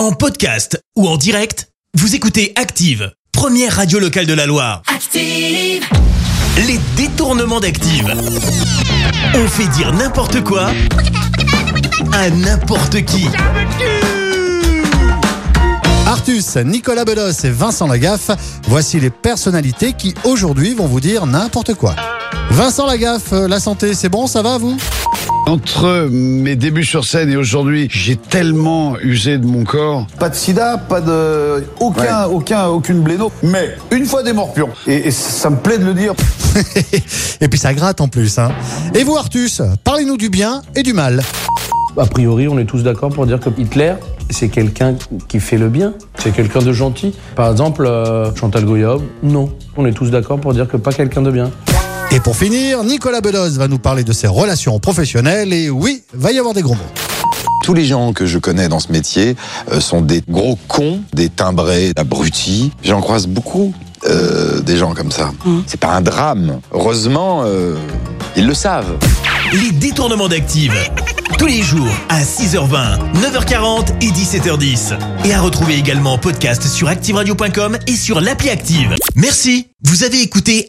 En podcast ou en direct, vous écoutez Active, première radio locale de la Loire. Active, Les détournements d'Active. On fait dire n'importe quoi à n'importe qui. Artus, Nicolas Bedos et Vincent Lagaffe, voici les personnalités qui aujourd'hui vont vous dire n'importe quoi. Vincent Lagaffe, euh, la santé, c'est bon, ça va vous? Entre mes débuts sur scène et aujourd'hui, j'ai tellement usé de mon corps. Pas de sida, pas de. Aucun, aucun, aucune bléno. Mais une fois des morpions. Et, et ça me plaît de le dire. Et puis ça gratte en plus. Hein. Et vous Artus, parlez-nous du bien et du mal. A priori, on est tous d'accord pour dire que Hitler, c'est quelqu'un qui fait le bien, c'est quelqu'un de gentil. Par exemple, euh, Chantal Goya, non. On est tous d'accord pour dire que pas quelqu'un de bien. Et pour finir, Nicolas Bedos va nous parler de ses relations professionnelles et oui, va y avoir des gros mots. Tous les gens que je connais dans ce métier euh, sont des gros cons, des timbrés, abrutis. J'en croise beaucoup, euh, des gens comme ça. C'est pas un drame. Heureusement, euh, ils le savent. Les détournements d'Active. Tous les jours à 6h20, 9h40 et 17h10. Et à retrouver également en podcast sur ActiveRadio.com et sur l'appli Active. Merci. Vous avez écouté